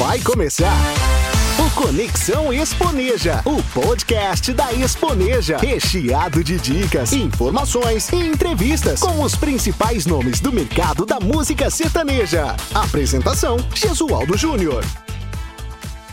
Vai começar. O Conexão Exponeja, o podcast da Exponeja, recheado de dicas, informações e entrevistas com os principais nomes do mercado da música sertaneja. Apresentação: Jesualdo Júnior.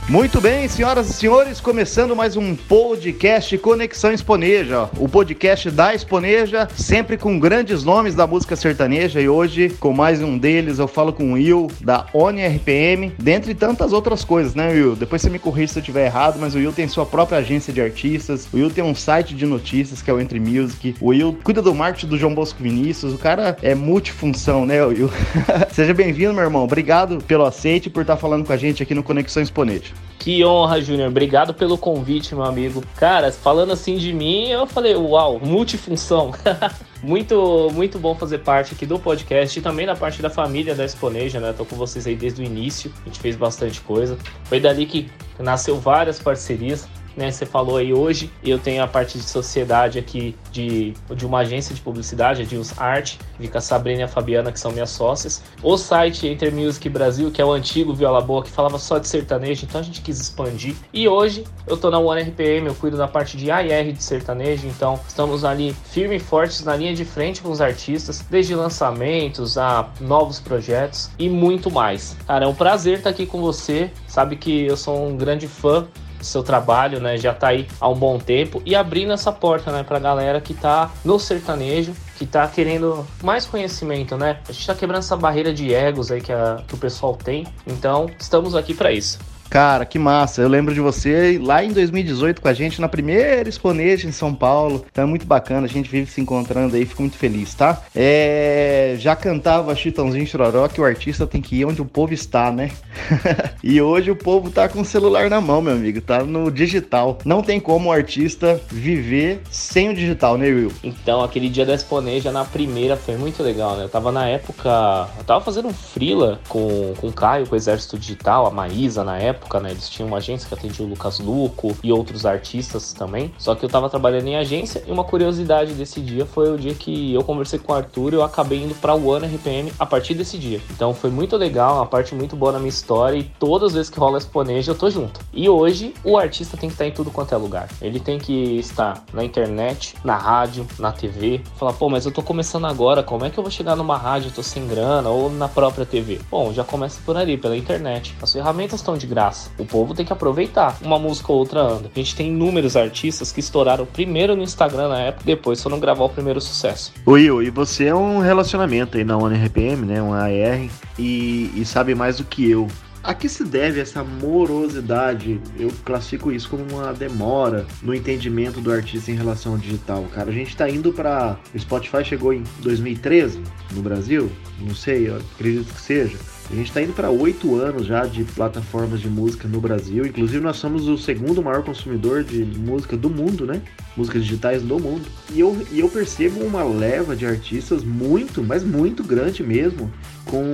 Muito bem, senhoras e senhores, começando mais um podcast Conexão Exponeja, o podcast da Exponeja, sempre com grandes nomes da música sertaneja e hoje, com mais um deles, eu falo com o Will, da ONI RPM, dentre tantas outras coisas, né, Will? Depois você me corrija se eu estiver errado, mas o Will tem sua própria agência de artistas, o Will tem um site de notícias que é o Entre Music, o Will cuida do marketing do João Bosco Vinícius, o cara é multifunção, né, Will? Seja bem-vindo, meu irmão, obrigado pelo aceite e por estar falando com a gente aqui no Conexão Exponeja. Que honra, Júnior. Obrigado pelo convite, meu amigo. Cara, falando assim de mim, eu falei, uau, multifunção. muito, muito bom fazer parte aqui do podcast e também da parte da família da Exponeja, né? Tô com vocês aí desde o início. A gente fez bastante coisa. Foi dali que nasceu várias parcerias né? Você falou aí hoje, eu tenho a parte de sociedade aqui de, de uma agência de publicidade, a Deals Art, fica a Sabrina e a Fabiana, que são minhas sócias. O site Enter Music Brasil, que é o antigo Viola Boa, que falava só de sertanejo, então a gente quis expandir. E hoje eu tô na One RPM, eu cuido da parte de AR de sertanejo, então estamos ali firme e fortes na linha de frente com os artistas, desde lançamentos a novos projetos e muito mais. Cara, é um prazer estar aqui com você. Sabe que eu sou um grande fã seu trabalho, né? Já tá aí há um bom tempo e abrindo essa porta, né, pra galera que tá no sertanejo, que tá querendo mais conhecimento, né? A gente tá quebrando essa barreira de egos aí que, a, que o pessoal tem. Então, estamos aqui para isso. Cara, que massa. Eu lembro de você lá em 2018 com a gente na primeira Exponente em São Paulo. Então é muito bacana, a gente vive se encontrando aí, fico muito feliz, tá? É... Já cantava Chitãozinho Chororó que o artista tem que ir onde o povo está, né? e hoje o povo tá com o celular na mão, meu amigo, tá no digital. Não tem como o artista viver sem o digital, né, Will? Então, aquele dia da Exponeja na primeira foi muito legal, né? Eu tava na época, eu tava fazendo um freela com, com o Caio, com o Exército Digital, a Maísa na época época, né? Eles tinham uma agência que atendia o Lucas Luco e outros artistas também. Só que eu tava trabalhando em agência e uma curiosidade desse dia foi o dia que eu conversei com o Arthur e eu acabei indo pra One RPM a partir desse dia. Então foi muito legal, uma parte muito boa na minha história e todas as vezes que rola Exponeja eu tô junto. E hoje o artista tem que estar em tudo quanto é lugar. Ele tem que estar na internet, na rádio, na TV. Falar, pô, mas eu tô começando agora, como é que eu vou chegar numa rádio, eu tô sem grana, ou na própria TV? Bom, já começa por ali, pela internet. As ferramentas estão de graça graça. O povo tem que aproveitar. Uma música ou outra anda. A gente tem inúmeros artistas que estouraram primeiro no Instagram na época, depois foram gravar o primeiro sucesso. Will, e você é um relacionamento aí na ONRPM, né? Um AR, e, e sabe mais do que eu. A que se deve essa morosidade? Eu classifico isso como uma demora no entendimento do artista em relação ao digital, cara. A gente tá indo para o Spotify chegou em 2013 no Brasil, não sei, acredito que seja. A gente está indo para oito anos já de plataformas de música no Brasil. Inclusive, nós somos o segundo maior consumidor de música do mundo, né? Músicas digitais do mundo. E eu, e eu percebo uma leva de artistas muito, mas muito grande mesmo, com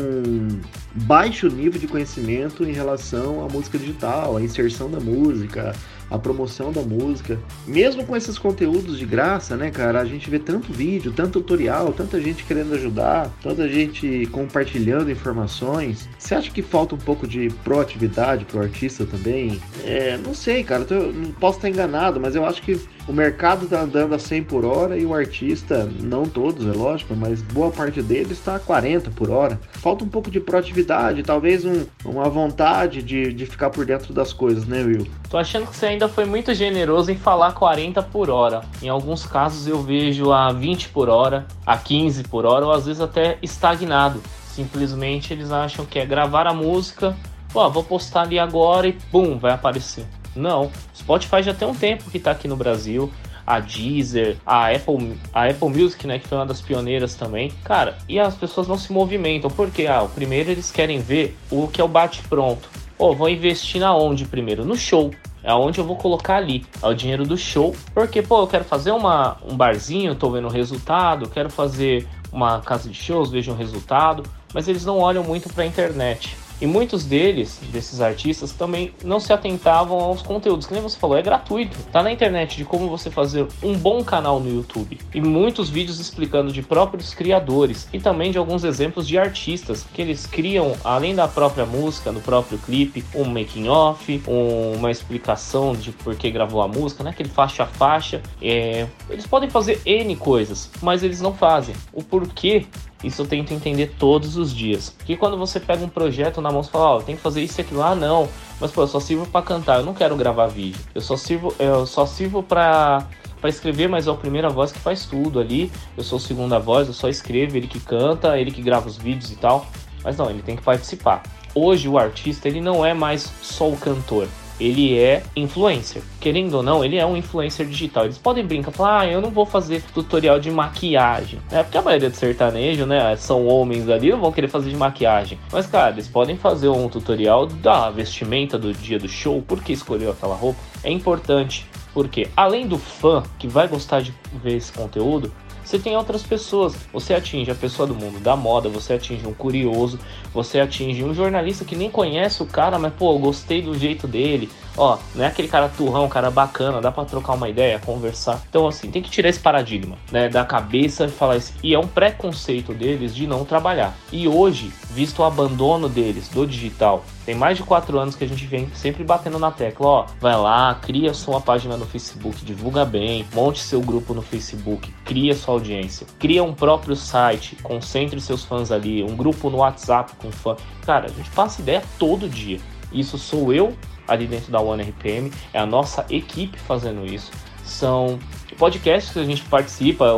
baixo nível de conhecimento em relação à música digital, à inserção da música, a promoção da música. Mesmo com esses conteúdos de graça, né, cara? A gente vê tanto vídeo, tanto tutorial, tanta gente querendo ajudar, tanta gente compartilhando informações. Você acha que falta um pouco de proatividade pro artista também? É, não sei, cara. Eu não posso estar enganado, mas eu acho que o mercado tá andando a 100 por hora e o artista, não todos, é lógico, mas boa parte deles está a 40 por hora. Falta um pouco de proatividade, talvez um, uma vontade de, de ficar por dentro das coisas, né, Will? Tô achando que você ainda foi muito generoso em falar 40 por hora. Em alguns casos eu vejo a 20 por hora, a 15 por hora, ou às vezes até estagnado. Simplesmente eles acham que é gravar a música, pô, vou postar ali agora e pum, vai aparecer. Não, Spotify já tem um tempo que está aqui no Brasil. A Deezer, a Apple, a Apple Music, né, que foi uma das pioneiras também. Cara, e as pessoas não se movimentam, porque ah, o primeiro eles querem ver o que é o bate pronto. oh, vou investir na onde primeiro? No show. É onde eu vou colocar ali. É o dinheiro do show. Porque, pô, eu quero fazer uma, um barzinho, tô vendo o resultado. Quero fazer uma casa de shows, vejo o resultado. Mas eles não olham muito para a internet. E muitos deles, desses artistas, também não se atentavam aos conteúdos, que nem você falou, é gratuito. Tá na internet de como você fazer um bom canal no YouTube. E muitos vídeos explicando de próprios criadores e também de alguns exemplos de artistas que eles criam, além da própria música, no próprio clipe, um making off, um, uma explicação de por que gravou a música, né? Aquele faixa a faixa. É... eles podem fazer N coisas, mas eles não fazem. O porquê isso eu tento entender todos os dias. Porque quando você pega um projeto na mão e fala, ó, oh, tem que fazer isso e aquilo, ah, não. Mas pô, eu só sirvo para cantar, eu não quero gravar vídeo. Eu só sirvo, eu só sirvo para para escrever, mas é a primeira voz que faz tudo ali. Eu sou segunda voz, eu só escrevo, ele que canta, ele que grava os vídeos e tal. Mas não, ele tem que participar. Hoje o artista ele não é mais só o cantor, ele é influencer. Querendo ou não, ele é um influencer digital. Eles podem brincar, falar, ah, eu não vou fazer tutorial de maquiagem. É porque a maioria do sertanejo, né, são homens ali, não vão querer fazer de maquiagem. Mas, cara, eles podem fazer um tutorial da vestimenta do dia do show, por que escolheu aquela roupa. É importante, porque além do fã que vai gostar de ver esse conteúdo, você tem outras pessoas. Você atinge a pessoa do mundo da moda, você atinge um curioso, você atinge um jornalista que nem conhece o cara, mas pô, gostei do jeito dele. Ó, não é aquele cara turrão, cara bacana, dá para trocar uma ideia, conversar. Então, assim, tem que tirar esse paradigma, né, da cabeça e falar isso. E é um preconceito deles de não trabalhar. E hoje, visto o abandono deles do digital, tem mais de quatro anos que a gente vem sempre batendo na tecla, ó, vai lá, cria sua página no Facebook, divulga bem, monte seu grupo no Facebook, cria sua audiência, cria um próprio site, concentre seus fãs ali, um grupo no WhatsApp com fã. Cara, a gente passa ideia todo dia. Isso sou eu ali dentro da One RPM, é a nossa equipe fazendo isso. São podcasts que a gente participa,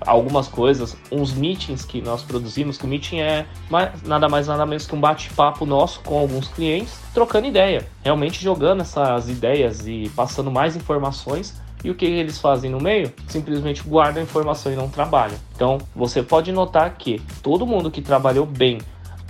algumas coisas, uns meetings que nós produzimos, que o meeting é mais, nada mais nada menos que um bate-papo nosso com alguns clientes, trocando ideia, realmente jogando essas ideias e passando mais informações. E o que eles fazem no meio? Simplesmente guardam a informação e não trabalham. Então, você pode notar que todo mundo que trabalhou bem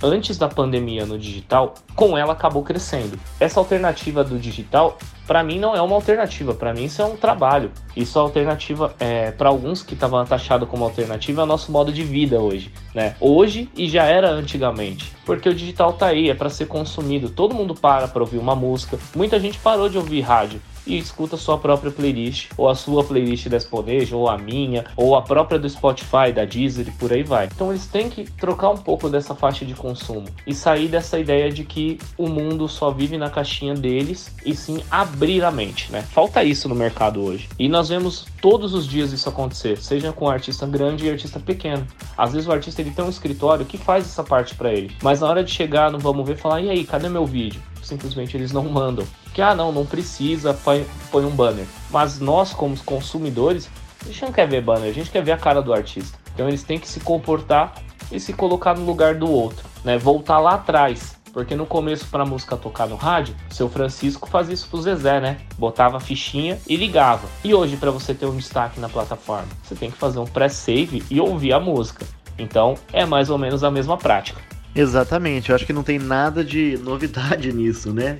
antes da pandemia no digital, com ela acabou crescendo. Essa alternativa do digital, para mim, não é uma alternativa. Para mim, isso é um trabalho. Isso é alternativa, é, para alguns que estavam taxado como alternativa, é o nosso modo de vida hoje. Né? Hoje e já era antigamente. Porque o digital tá aí, é para ser consumido. Todo mundo para para ouvir uma música. Muita gente parou de ouvir rádio e escuta sua própria playlist, ou a sua playlist da Exponejo, ou a minha, ou a própria do Spotify, da Deezer e por aí vai. Então eles têm que trocar um pouco dessa faixa de consumo e sair dessa ideia de que o mundo só vive na caixinha deles e sim abrir a mente, né? Falta isso no mercado hoje. E nós vemos todos os dias isso acontecer, seja com artista grande e artista pequeno. Às vezes o artista ele tem um escritório que faz essa parte para ele, mas na hora de chegar no vamos ver, falar: "E aí, cadê meu vídeo?" Simplesmente eles não mandam que ah não, não precisa, põe, põe um banner. Mas nós, como consumidores, a gente não quer ver banner, a gente quer ver a cara do artista. Então eles têm que se comportar e se colocar no lugar do outro, né? Voltar lá atrás. Porque no começo, para música tocar no rádio, seu Francisco fazia isso pro Zezé, né? Botava a fichinha e ligava. E hoje, para você ter um destaque na plataforma, você tem que fazer um pré-save e ouvir a música. Então, é mais ou menos a mesma prática. Exatamente, eu acho que não tem nada de novidade nisso, né?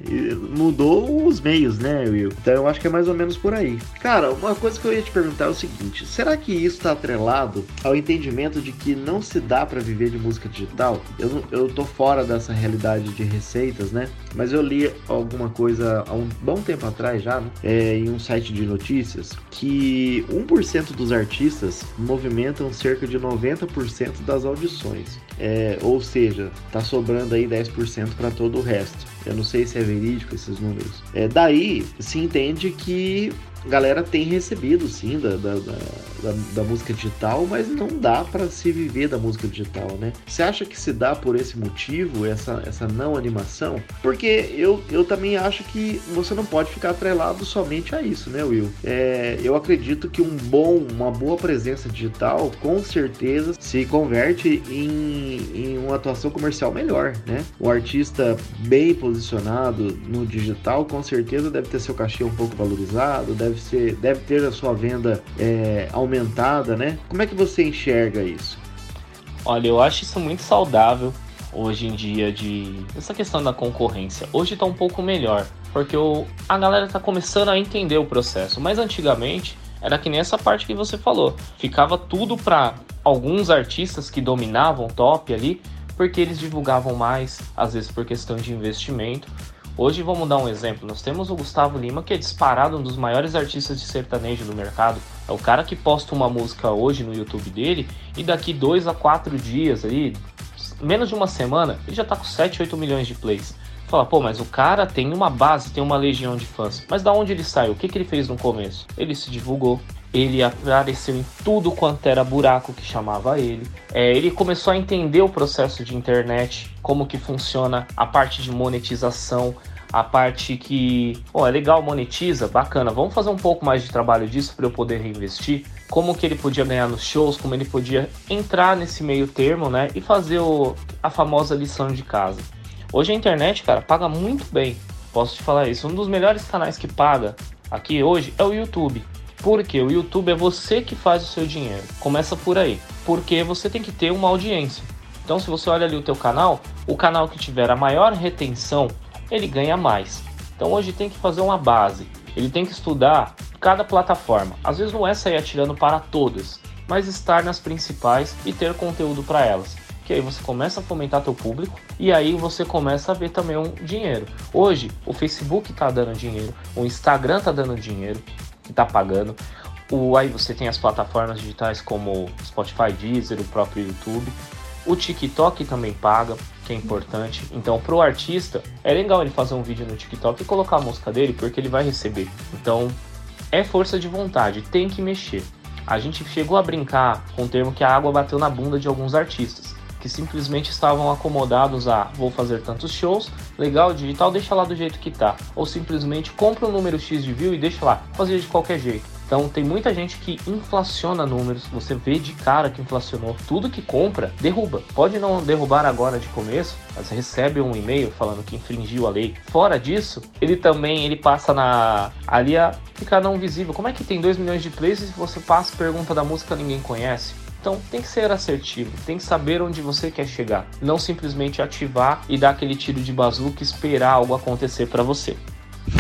Mudou os meios, né, Will? Então eu acho que é mais ou menos por aí. Cara, uma coisa que eu ia te perguntar é o seguinte: será que isso está atrelado ao entendimento de que não se dá para viver de música digital? Eu, eu tô fora dessa realidade de receitas, né? Mas eu li alguma coisa há um bom tempo atrás já, né? É, em um site de notícias, que 1% dos artistas movimentam cerca de 90% das audições. É, ou seja, tá sobrando aí 10% para todo o resto. Eu não sei se é verídico esses números. É, daí se entende que galera tem recebido sim da, da, da, da música digital, mas não dá para se viver da música digital, né? Você acha que se dá por esse motivo, essa, essa não animação? Porque eu, eu também acho que você não pode ficar atrelado somente a isso, né, Will? É, eu acredito que um bom, uma boa presença digital com certeza se converte em, em uma atuação comercial melhor, né? O artista bem posicionado no digital com certeza deve ter seu cachê um pouco valorizado, deve deve ser, deve ter a sua venda é, aumentada, né? Como é que você enxerga isso? Olha, eu acho isso muito saudável hoje em dia de essa questão da concorrência. Hoje está um pouco melhor, porque o, a galera está começando a entender o processo, mas antigamente era que nem essa parte que você falou. Ficava tudo para alguns artistas que dominavam top ali porque eles divulgavam mais, às vezes por questão de investimento. Hoje vamos dar um exemplo. Nós temos o Gustavo Lima, que é disparado um dos maiores artistas de sertanejo do mercado. É o cara que posta uma música hoje no YouTube dele e daqui dois a quatro dias aí, menos de uma semana, ele já tá com 7, 8 milhões de plays. Fala, pô, mas o cara tem uma base, tem uma legião de fãs. Mas da onde ele saiu? O que, que ele fez no começo? Ele se divulgou, ele apareceu em tudo quanto era buraco que chamava ele. É, ele começou a entender o processo de internet, como que funciona a parte de monetização, a parte que, oh, é legal, monetiza, bacana, vamos fazer um pouco mais de trabalho disso para eu poder reinvestir. Como que ele podia ganhar nos shows, como ele podia entrar nesse meio termo, né, e fazer o, a famosa lição de casa. Hoje a internet, cara, paga muito bem. Posso te falar isso. Um dos melhores canais que paga aqui hoje é o YouTube. Porque o YouTube é você que faz o seu dinheiro. Começa por aí. Porque você tem que ter uma audiência. Então, se você olha ali o teu canal, o canal que tiver a maior retenção, ele ganha mais. Então, hoje tem que fazer uma base. Ele tem que estudar cada plataforma. Às vezes não é sair atirando para todas, mas estar nas principais e ter conteúdo para elas. Que aí você começa a fomentar teu público e aí você começa a ver também um dinheiro. Hoje o Facebook está dando dinheiro, o Instagram está dando dinheiro, está pagando. O, aí você tem as plataformas digitais como Spotify, Deezer, o próprio YouTube. O TikTok também paga, que é importante. Então, para o artista, é legal ele fazer um vídeo no TikTok e colocar a música dele, porque ele vai receber. Então, é força de vontade, tem que mexer. A gente chegou a brincar com o termo que a água bateu na bunda de alguns artistas que simplesmente estavam acomodados a vou fazer tantos shows, legal, digital, deixa lá do jeito que tá. Ou simplesmente compra um número X de view e deixa lá, fazer de qualquer jeito. Então tem muita gente que inflaciona números, você vê de cara que inflacionou. Tudo que compra, derruba. Pode não derrubar agora de começo, mas recebe um e-mail falando que infringiu a lei. Fora disso, ele também ele passa na ali a ficar não visível. Como é que tem 2 milhões de plays e você passa pergunta da música ninguém conhece? Então tem que ser assertivo, tem que saber onde você quer chegar, não simplesmente ativar e dar aquele tiro de bazuca e esperar algo acontecer para você.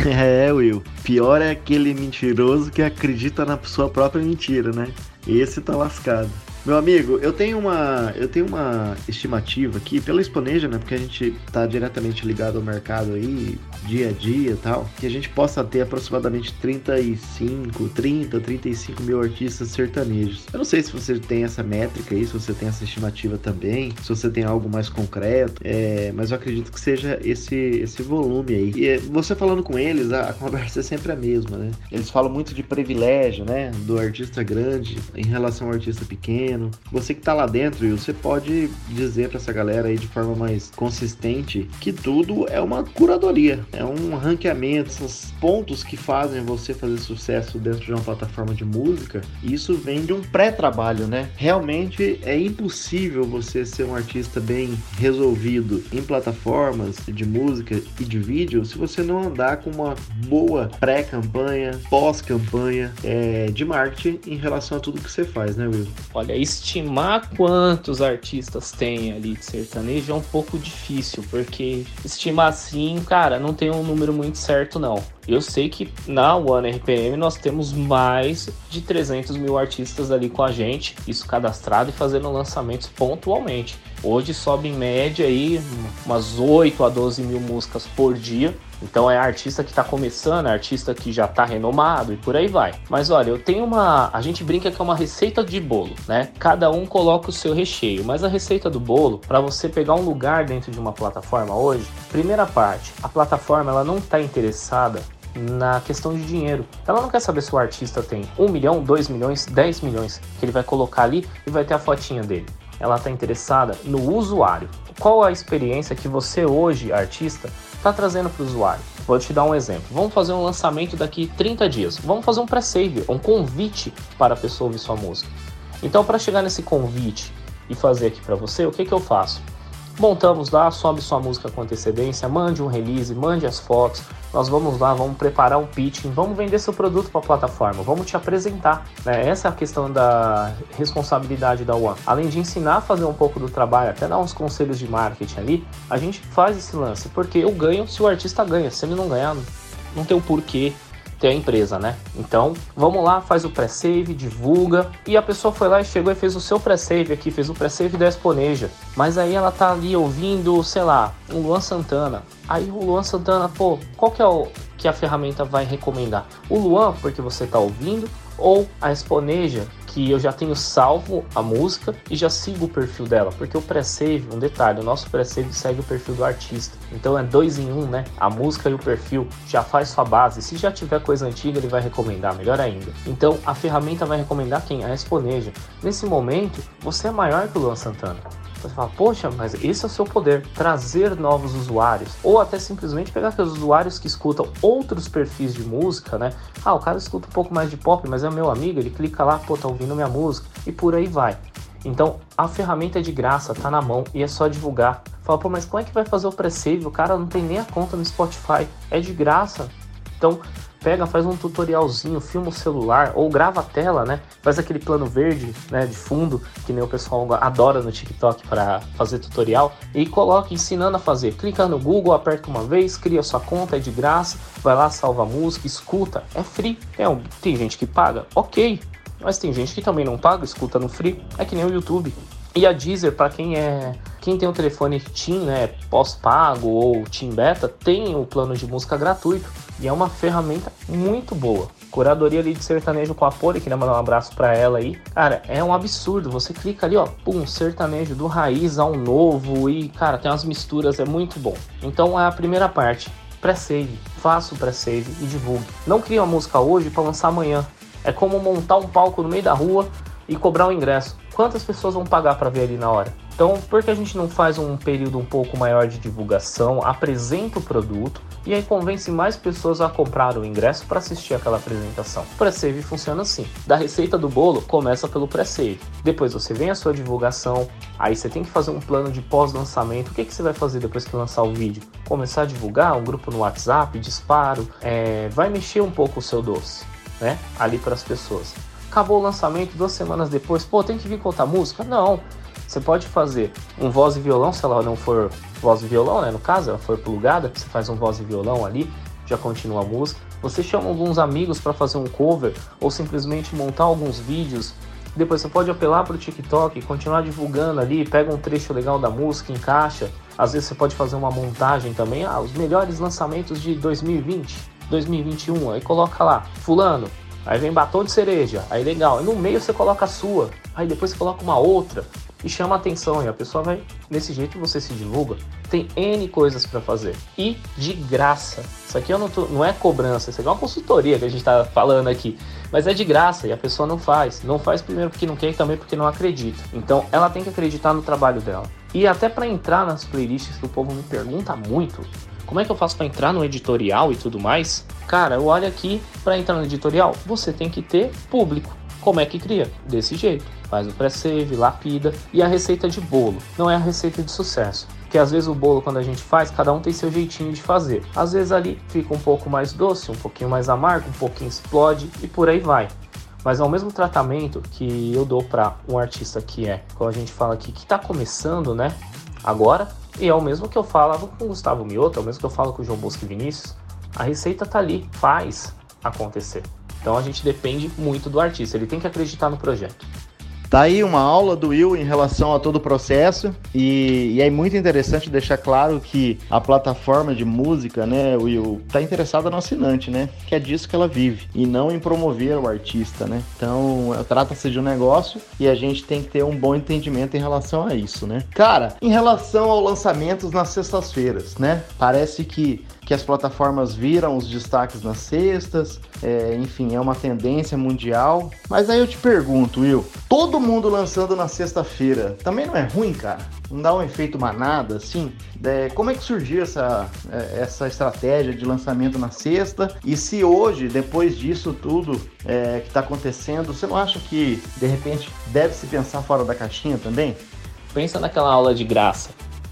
É, Will. Pior é aquele mentiroso que acredita na sua própria mentira, né? Esse tá lascado. Meu amigo, eu tenho uma, eu tenho uma estimativa aqui pela Exponeja, né? Porque a gente tá diretamente ligado ao mercado aí, dia a dia e tal, que a gente possa ter aproximadamente 35, 30, 35 mil artistas sertanejos. Eu não sei se você tem essa métrica aí, se você tem essa estimativa também, se você tem algo mais concreto, é, mas eu acredito que seja esse, esse volume aí. E você falando com eles, a, a conversa é sempre a mesma, né? Eles falam muito de privilégio, né? Do artista grande em relação ao artista pequeno Você que tá lá dentro, você pode dizer para essa galera aí de forma mais consistente que tudo é uma curadoria, é um ranqueamento, esses pontos que fazem você fazer sucesso dentro de uma plataforma de música, isso vem de um pré-trabalho, né? Realmente é impossível você ser um artista bem resolvido em plataformas de música e de vídeo se você não andar com uma boa pré-campanha, pós-campanha é, de marketing em relação a tudo que você faz, né, Will? Olha, estimar quantos artistas tem ali de sertanejo é um pouco difícil, porque estimar assim, cara, não tem um número muito certo não. Eu sei que na One RPM nós temos mais de 300 mil artistas ali com a gente, isso cadastrado e fazendo lançamentos pontualmente. Hoje sobe em média aí umas 8 a 12 mil músicas por dia. Então é artista que está começando, é artista que já está renomado e por aí vai. Mas olha, eu tenho uma. A gente brinca que é uma receita de bolo, né? Cada um coloca o seu recheio. Mas a receita do bolo, para você pegar um lugar dentro de uma plataforma hoje, primeira parte, a plataforma ela não está interessada na questão de dinheiro. Ela não quer saber se o artista tem 1 milhão, 2 milhões, 10 milhões que ele vai colocar ali e vai ter a fotinha dele ela está interessada no usuário. Qual a experiência que você hoje, artista, está trazendo para o usuário? Vou te dar um exemplo. Vamos fazer um lançamento daqui 30 dias. Vamos fazer um pré-save, um convite para a pessoa ouvir sua música. Então, para chegar nesse convite e fazer aqui para você, o que, que eu faço? Montamos lá, sobe sua música com antecedência, mande um release, mande as fotos. Nós vamos lá, vamos preparar um pitching, vamos vender seu produto para a plataforma, vamos te apresentar. Né? Essa é a questão da responsabilidade da One. Além de ensinar a fazer um pouco do trabalho, até dar uns conselhos de marketing ali, a gente faz esse lance, porque eu ganho se o artista ganha. Se ele não ganhar, não tem o porquê ter a empresa, né? Então, vamos lá, faz o pré-save, divulga. E a pessoa foi lá e chegou e fez o seu pré-save aqui, fez o pré-save da Exponeja. Mas aí ela tá ali ouvindo, sei lá, o Luan Santana. Aí o Luan Santana, pô, qual que é o que a ferramenta vai recomendar? O Luan, porque você tá ouvindo, ou a Exponeja, que eu já tenho salvo a música e já sigo o perfil dela, porque o pré-save, um detalhe, o nosso pré-save segue o perfil do artista. Então é dois em um, né? A música e o perfil já faz sua base. Se já tiver coisa antiga, ele vai recomendar, melhor ainda. Então a ferramenta vai recomendar quem? A Exponeja. Nesse momento, você é maior que o Luan Santana. Você fala, poxa, mas esse é o seu poder, trazer novos usuários. Ou até simplesmente pegar aqueles usuários que escutam outros perfis de música, né? Ah, o cara escuta um pouco mais de pop, mas é meu amigo, ele clica lá, pô, tá ouvindo minha música, e por aí vai. Então a ferramenta é de graça, tá na mão e é só divulgar. Fala, pô, mas como é que vai fazer o pre-save? O cara não tem nem a conta no Spotify, é de graça. Então pega, faz um tutorialzinho, filma o celular ou grava a tela, né? Faz aquele plano verde, né, de fundo, que nem o pessoal adora no TikTok para fazer tutorial e coloca ensinando a fazer. Clica no Google, aperta uma vez, cria sua conta, é de graça, vai lá, salva a música, escuta, é free. É, tem gente que paga, ok, mas tem gente que também não paga, escuta no free, é que nem o YouTube. E a Deezer, para quem é quem tem o telefone TIM, né, pós-pago ou TIM Beta, tem o plano de música gratuito e é uma ferramenta muito boa. Curadoria ali de sertanejo com a Poli, queria mandar um abraço para ela aí. Cara, é um absurdo. Você clica ali, ó, pum, sertanejo do raiz ao novo e, cara, tem umas misturas, é muito bom. Então é a primeira parte. Pré-save, faça o pré-save e divulgue. Não crie uma música hoje para lançar amanhã. É como montar um palco no meio da rua e cobrar um ingresso. Quantas pessoas vão pagar para ver ali na hora? Então, por que a gente não faz um período um pouco maior de divulgação, apresenta o produto e aí convence mais pessoas a comprar o ingresso para assistir aquela apresentação? O pré-save funciona assim: da receita do bolo começa pelo pré-save, depois você vem a sua divulgação, aí você tem que fazer um plano de pós-lançamento. O que, que você vai fazer depois que lançar o vídeo? Começar a divulgar um grupo no WhatsApp, disparo, é, vai mexer um pouco o seu doce, né? Ali para as pessoas. Acabou o lançamento, duas semanas depois, pô, tem que vir contar música? Não. Você pode fazer um voz e violão, se ela não for voz e violão, né? No caso, ela for plugada, você faz um voz e violão ali, já continua a música. Você chama alguns amigos para fazer um cover ou simplesmente montar alguns vídeos. Depois você pode apelar para o TikTok, continuar divulgando ali, pega um trecho legal da música, encaixa. Às vezes você pode fazer uma montagem também, ah, os melhores lançamentos de 2020, 2021, aí coloca lá, fulano, aí vem batom de cereja, aí legal. E no meio você coloca a sua, aí depois você coloca uma outra, e chama atenção e a pessoa vai desse jeito você se divulga. Tem N coisas para fazer e de graça. Isso aqui eu não, tô, não é cobrança, isso aqui é uma consultoria que a gente está falando aqui, mas é de graça e a pessoa não faz. Não faz primeiro porque não quer e também porque não acredita. Então ela tem que acreditar no trabalho dela. E até para entrar nas playlists que o povo me pergunta muito, como é que eu faço para entrar no editorial e tudo mais? Cara, eu olho aqui para entrar no editorial, você tem que ter público. Como é que cria? Desse jeito. Faz o pré-save, lapida e a receita de bolo. Não é a receita de sucesso. Porque às vezes o bolo, quando a gente faz, cada um tem seu jeitinho de fazer. Às vezes ali fica um pouco mais doce, um pouquinho mais amargo, um pouquinho explode e por aí vai. Mas é o mesmo tratamento que eu dou para um artista que é, como a gente fala aqui, que está começando, né? Agora, e é o mesmo que eu falava com o Gustavo Mioto, é o mesmo que eu falo com o João Bosco e Vinícius. A receita tá ali, faz acontecer. Então a gente depende muito do artista, ele tem que acreditar no projeto. Tá aí uma aula do Will em relação a todo o processo e, e, é muito interessante deixar claro que a plataforma de música, né, Will, tá interessada no assinante, né, que é disso que ela vive e não em promover o artista, né. Então trata-se de um negócio e a gente tem que ter um bom entendimento em relação a isso, né. Cara, em relação aos lançamentos nas sextas-feiras, né, parece que que as plataformas viram os destaques nas sextas, é, enfim, é uma tendência mundial. Mas aí eu te pergunto, Will, todo mundo lançando na sexta-feira, também não é ruim, cara? Não dá um efeito manada, assim? É, como é que surgiu essa, é, essa estratégia de lançamento na sexta? E se hoje, depois disso tudo é, que está acontecendo, você não acha que de repente deve se pensar fora da caixinha também? Pensa naquela aula de graça.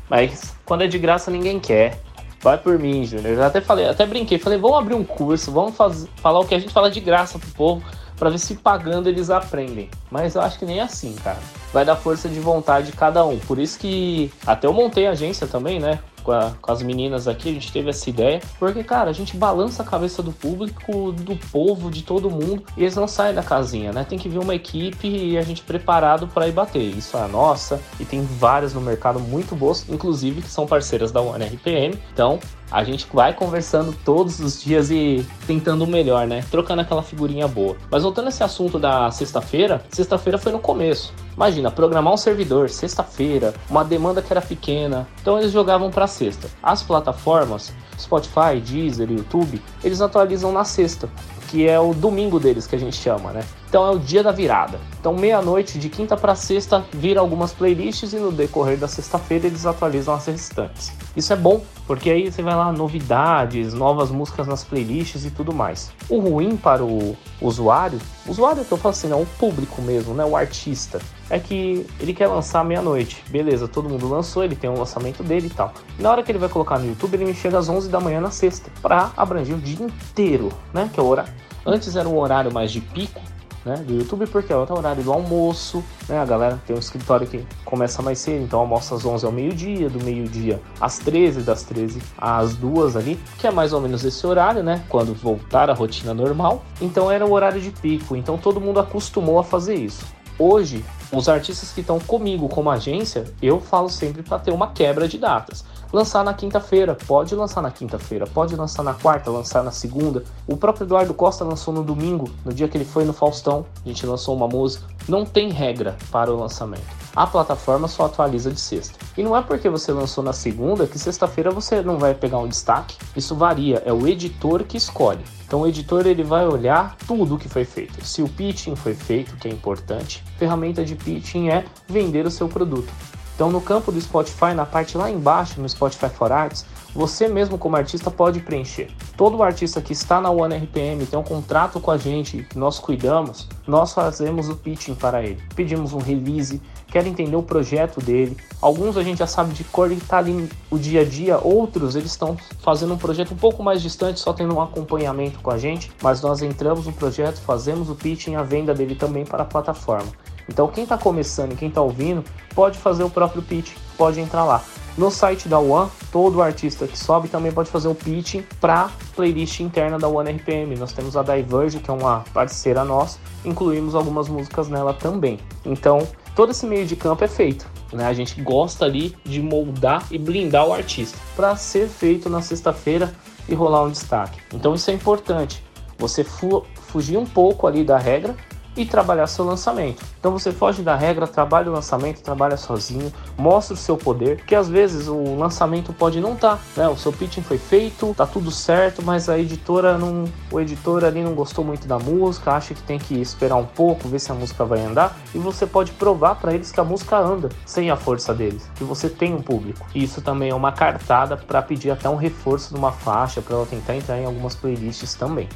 Mas quando é de graça ninguém quer. Vai por mim, Júnior. Eu até falei, até brinquei, falei, vamos abrir um curso, vamos faz, falar o que a gente fala de graça pro povo, para ver se pagando eles aprendem. Mas eu acho que nem assim, cara. Vai dar força de vontade de cada um. Por isso que até eu montei a agência também, né? Com, a, com as meninas aqui, a gente teve essa ideia, porque, cara, a gente balança a cabeça do público, do povo, de todo mundo, e eles não saem da casinha, né? Tem que vir uma equipe e a gente preparado para ir bater. Isso é a nossa, e tem várias no mercado muito boas, inclusive que são parceiras da One RPM. Então, a gente vai conversando todos os dias e tentando o melhor, né? Trocando aquela figurinha boa. Mas voltando a esse assunto da sexta-feira, sexta-feira foi no começo. Imagina, programar um servidor sexta-feira, uma demanda que era pequena. Então eles jogavam para sexta. As plataformas, Spotify, Deezer, YouTube, eles atualizam na sexta que é o domingo deles que a gente chama, né? Então é o dia da virada. Então meia-noite de quinta para sexta vira algumas playlists e no decorrer da sexta-feira eles atualizam as restantes. Isso é bom porque aí você vai lá novidades, novas músicas nas playlists e tudo mais. O ruim para o usuário, usuário que eu falo assim, não, o público mesmo, né, o artista, é que ele quer lançar meia-noite. Beleza, todo mundo lançou, ele tem um lançamento dele e tal. Na hora que ele vai colocar no YouTube, ele me chega às 11 da manhã na sexta, para abranger o dia inteiro, né, que é o horário. Antes era um horário mais de pico, né, do YouTube, porque é o horário do almoço, né, a galera tem um escritório que começa mais cedo, então almoça às 11 ao meio-dia, do meio-dia às 13, das 13 às 2 ali, que é mais ou menos esse horário, né, quando voltar à rotina normal. Então era o horário de pico, então todo mundo acostumou a fazer isso. Hoje, os artistas que estão comigo como agência, eu falo sempre para ter uma quebra de datas lançar na quinta-feira, pode lançar na quinta-feira, pode lançar na quarta, lançar na segunda. O próprio Eduardo Costa lançou no domingo, no dia que ele foi no Faustão, a gente lançou uma música. Não tem regra para o lançamento. A plataforma só atualiza de sexta. E não é porque você lançou na segunda que sexta-feira você não vai pegar um destaque. Isso varia, é o editor que escolhe. Então o editor ele vai olhar tudo o que foi feito. Se o pitching foi feito, que é importante, ferramenta de pitching é vender o seu produto. Então, no campo do Spotify, na parte lá embaixo, no Spotify for Arts, você mesmo como artista pode preencher. Todo artista que está na One RPM tem um contrato com a gente, nós cuidamos, nós fazemos o pitching para ele. Pedimos um release, quer entender o projeto dele. Alguns a gente já sabe de cor e está ali o dia a dia, outros eles estão fazendo um projeto um pouco mais distante, só tendo um acompanhamento com a gente, mas nós entramos no projeto, fazemos o pitching, a venda dele também para a plataforma. Então quem está começando e quem está ouvindo pode fazer o próprio pitch, pode entrar lá. No site da One, todo artista que sobe também pode fazer o pitch para playlist interna da One RPM. Nós temos a Diverge, que é uma parceira nossa, incluímos algumas músicas nela também. Então, todo esse meio de campo é feito. Né? A gente gosta ali de moldar e blindar o artista para ser feito na sexta-feira e rolar um destaque. Então, isso é importante. Você fu fugir um pouco ali da regra e trabalhar seu lançamento. Então você foge da regra, trabalha o lançamento, trabalha sozinho, mostra o seu poder, que às vezes o lançamento pode não estar, tá, né? O seu pitching foi feito, tá tudo certo, mas a editora não, o editor ali não gostou muito da música, acha que tem que esperar um pouco, ver se a música vai andar, e você pode provar para eles que a música anda sem a força deles, que você tem um público. E isso também é uma cartada para pedir até um reforço de uma faixa para ela tentar entrar em algumas playlists também.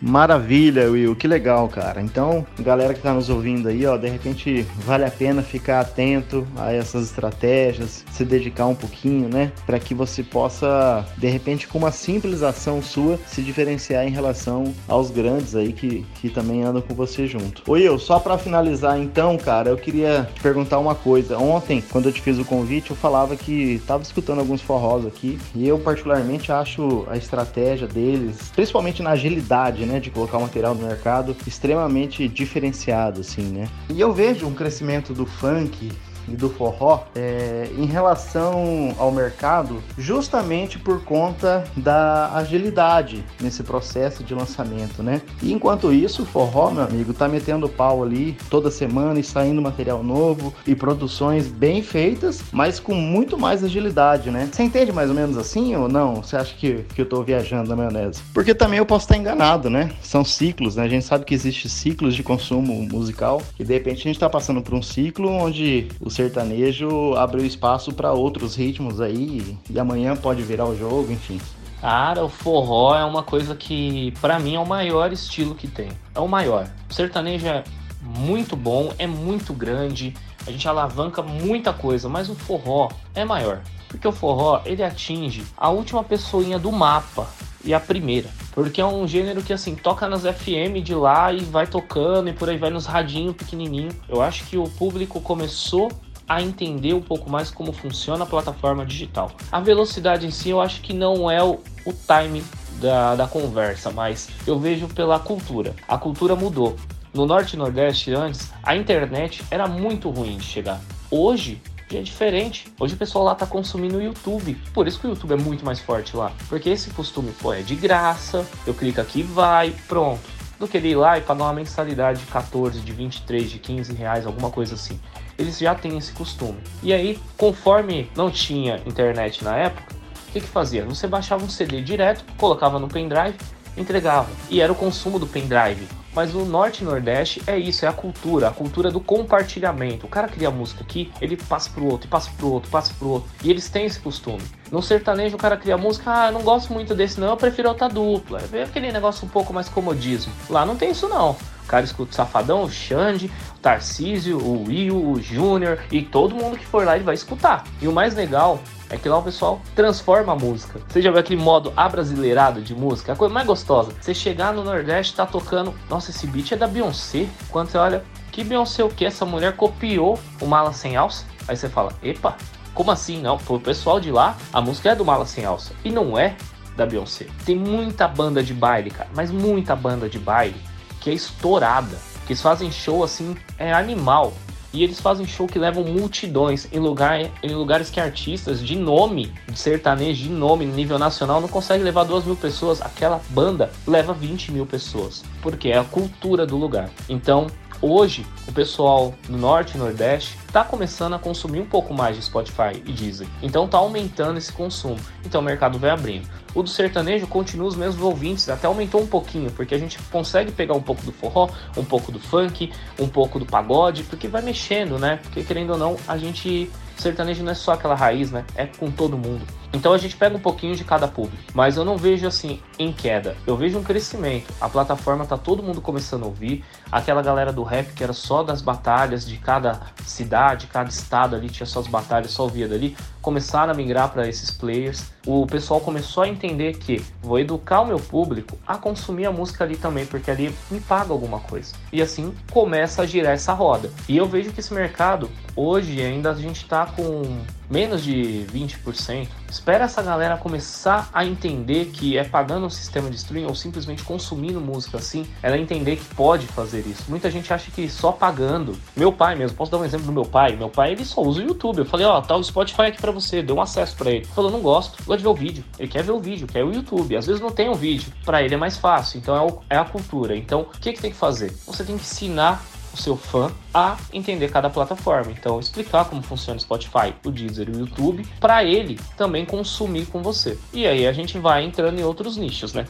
Maravilha, Will, que legal, cara. Então, galera que tá nos ouvindo aí, ó, de repente vale a pena ficar atento a essas estratégias, se dedicar um pouquinho, né, para que você possa, de repente, com uma simples ação sua, se diferenciar em relação aos grandes aí que, que também andam com você junto. Will, só para finalizar então, cara, eu queria te perguntar uma coisa. Ontem, quando eu te fiz o convite, eu falava que tava escutando alguns forrós aqui e eu particularmente acho a estratégia deles, principalmente na agilidade, né, né, de colocar o material no mercado extremamente diferenciado, assim, né? E eu vejo um crescimento do funk e do forró é, em relação ao mercado, justamente por conta da agilidade nesse processo de lançamento, né? E enquanto isso, o forró, meu amigo, tá metendo pau ali toda semana e saindo material novo e produções bem feitas, mas com muito mais agilidade, né? Você entende mais ou menos assim ou não? Você acha que, que eu tô viajando na maionese? Porque também eu posso estar enganado, né? São ciclos, né? A gente sabe que existe ciclos de consumo musical e de repente a gente tá passando por um ciclo onde o sertanejo abriu espaço para outros ritmos aí e amanhã pode virar o jogo, enfim. Cara, o forró é uma coisa que para mim é o maior estilo que tem. É o maior. O sertanejo é muito bom, é muito grande, a gente alavanca muita coisa, mas o forró é maior. Porque o forró, ele atinge a última pessoinha do mapa e a primeira. Porque é um gênero que assim toca nas FM de lá e vai tocando e por aí vai nos radinhos pequenininho. Eu acho que o público começou a entender um pouco mais como funciona a plataforma digital. A velocidade em si eu acho que não é o, o time da, da conversa, mas eu vejo pela cultura. A cultura mudou. No Norte e Nordeste, antes, a internet era muito ruim de chegar. Hoje, é diferente. Hoje o pessoal lá tá consumindo o YouTube. Por isso que o YouTube é muito mais forte lá. Porque esse costume, pô, é de graça. Eu clico aqui vai, pronto. Do que ele ir lá e pagar uma mensalidade de 14, de 23, de 15 reais, alguma coisa assim. Eles já têm esse costume. E aí, conforme não tinha internet na época, o que, que fazia? Você baixava um CD direto, colocava no pendrive, entregava. E era o consumo do pendrive. Mas o norte e nordeste é isso, é a cultura, a cultura do compartilhamento. O cara cria música aqui, ele passa pro outro, passa pro outro, passa pro outro. E eles têm esse costume. No sertanejo, o cara cria música, ah, não gosto muito desse não, eu prefiro outra dupla. É aquele negócio um pouco mais comodismo. Lá não tem isso não. Cara escuta o Safadão, o Xande, o Tarcísio, o Will, o Júnior e todo mundo que for lá ele vai escutar. E o mais legal é que lá o pessoal transforma a música. Você já viu aquele modo abrasileirado de música? A coisa mais gostosa. Você chegar no Nordeste tá tocando. Nossa, esse beat é da Beyoncé. Quando você olha, que Beyoncé o que? Essa mulher copiou o Mala Sem Alça? Aí você fala, epa, como assim? Não, pro pessoal de lá, a música é do Mala Sem Alça. E não é da Beyoncé. Tem muita banda de baile, cara, mas muita banda de baile que é estourada. Que eles fazem show assim, é animal. E eles fazem show que levam multidões em, lugar, em lugares que artistas de nome, de sertanejo, de nome, nível nacional, não conseguem levar duas mil pessoas. Aquela banda leva 20 mil pessoas. Porque é a cultura do lugar. Então, hoje, o pessoal no norte e nordeste está começando a consumir um pouco mais de Spotify e Deezer. Então está aumentando esse consumo. Então o mercado vai abrindo. O do sertanejo continua os mesmos ouvintes, até aumentou um pouquinho, porque a gente consegue pegar um pouco do forró, um pouco do funk, um pouco do pagode, porque vai mexendo, né? Porque querendo ou não, a gente sertanejo não é só aquela raiz, né? É com todo mundo. Então a gente pega um pouquinho de cada público, mas eu não vejo assim em queda. Eu vejo um crescimento. A plataforma tá todo mundo começando a ouvir. Aquela galera do rap que era só das batalhas de cada cidade, cada estado ali tinha suas batalhas, só ouvia dali, começaram a migrar para esses players. O pessoal começou a entender que vou educar o meu público a consumir a música ali também, porque ali me paga alguma coisa. E assim começa a girar essa roda. E eu vejo que esse mercado hoje ainda a gente tá com menos de 20%. Espera essa galera começar a entender que é pagando um sistema de streaming ou simplesmente consumindo música assim, ela entender que pode fazer isso. Muita gente acha que só pagando. Meu pai mesmo, posso dar um exemplo do meu pai? Meu pai ele só usa o YouTube. Eu falei, ó, oh, tá o Spotify aqui para você, deu um acesso para ele. Ele falou, não gosto, gosto de ver o vídeo. Ele quer ver o vídeo, quer o YouTube. Às vezes não tem um vídeo, para ele é mais fácil. Então é, o, é a cultura. Então o que, que tem que fazer? Você tem que ensinar o seu fã a entender cada plataforma. Então, explicar como funciona o Spotify, o Deezer e o YouTube, para ele também consumir com você. E aí a gente vai entrando em outros nichos, né?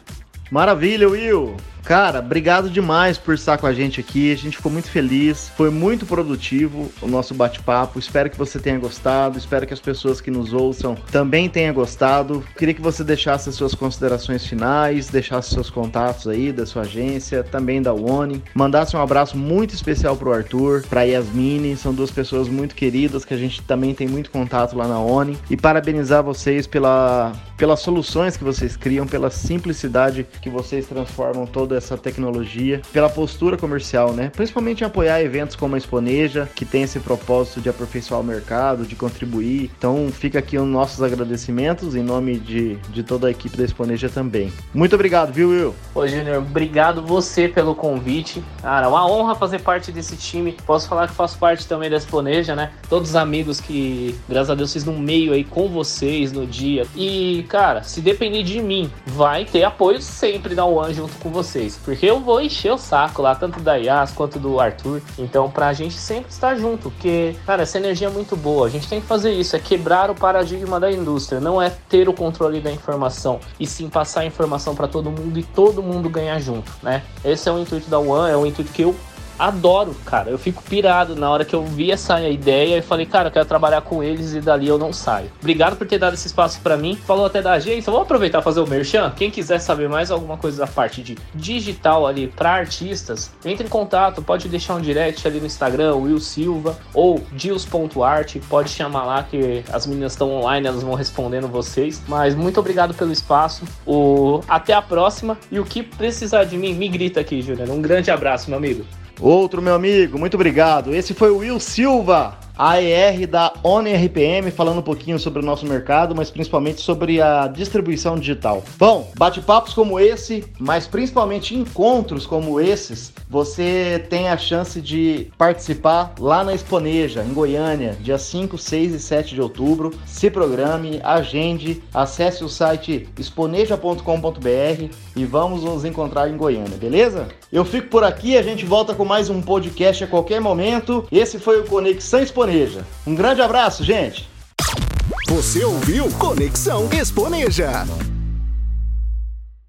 Maravilha, Will! Cara, obrigado demais por estar com a gente aqui. A gente ficou muito feliz. Foi muito produtivo o nosso bate-papo. Espero que você tenha gostado. Espero que as pessoas que nos ouçam também tenham gostado. Queria que você deixasse as suas considerações finais, deixasse seus contatos aí da sua agência, também da One. Mandasse um abraço muito especial pro Arthur, pra Yasmine. São duas pessoas muito queridas que a gente também tem muito contato lá na One. E parabenizar vocês pela, pelas soluções que vocês criam, pela simplicidade que vocês transformam todo toda essa tecnologia, pela postura comercial, né? Principalmente apoiar eventos como a Exponeja, que tem esse propósito de aperfeiçoar o mercado, de contribuir. Então fica aqui os nossos agradecimentos em nome de, de toda a equipe da Exponeja também. Muito obrigado, viu, Will? Ô, Júnior, obrigado você pelo convite. Cara, uma honra fazer parte desse time. Posso falar que faço parte também da Exponeja, né? Todos os amigos que, graças a Deus, fiz no meio aí com vocês no dia. E, cara, se depender de mim, vai ter apoio sempre da One junto com você vocês, porque eu vou encher o saco lá, tanto da Yas quanto do Arthur. Então, pra gente sempre estar junto, porque, cara, essa energia é muito boa. A gente tem que fazer isso, é quebrar o paradigma da indústria, não é ter o controle da informação, e sim passar a informação para todo mundo e todo mundo ganhar junto, né? Esse é o intuito da One, é o intuito que eu adoro, cara. Eu fico pirado na hora que eu vi essa ideia e falei, cara, eu quero trabalhar com eles e dali eu não saio. Obrigado por ter dado esse espaço para mim. Falou até da agência. Vou aproveitar e fazer o merchan. Quem quiser saber mais alguma coisa da parte de digital ali para artistas, entre em contato. Pode deixar um direct ali no Instagram, Will Silva ou Dils.art. Pode chamar lá que as meninas estão online, elas vão respondendo vocês. Mas muito obrigado pelo espaço. O... Até a próxima. E o que precisar de mim, me grita aqui, Juliano. Um grande abraço, meu amigo. Outro meu amigo, muito obrigado. Esse foi o Will Silva. A ER da ONRPM, falando um pouquinho sobre o nosso mercado, mas principalmente sobre a distribuição digital. Bom, bate-papos como esse, mas principalmente encontros como esses, você tem a chance de participar lá na Exponeja, em Goiânia, dia 5, 6 e 7 de outubro. Se programe, agende, acesse o site exponeja.com.br e vamos nos encontrar em Goiânia, beleza? Eu fico por aqui, a gente volta com mais um podcast a qualquer momento. Esse foi o Conexão Exponeja. Um grande abraço, gente! Você ouviu Conexão Exponeja.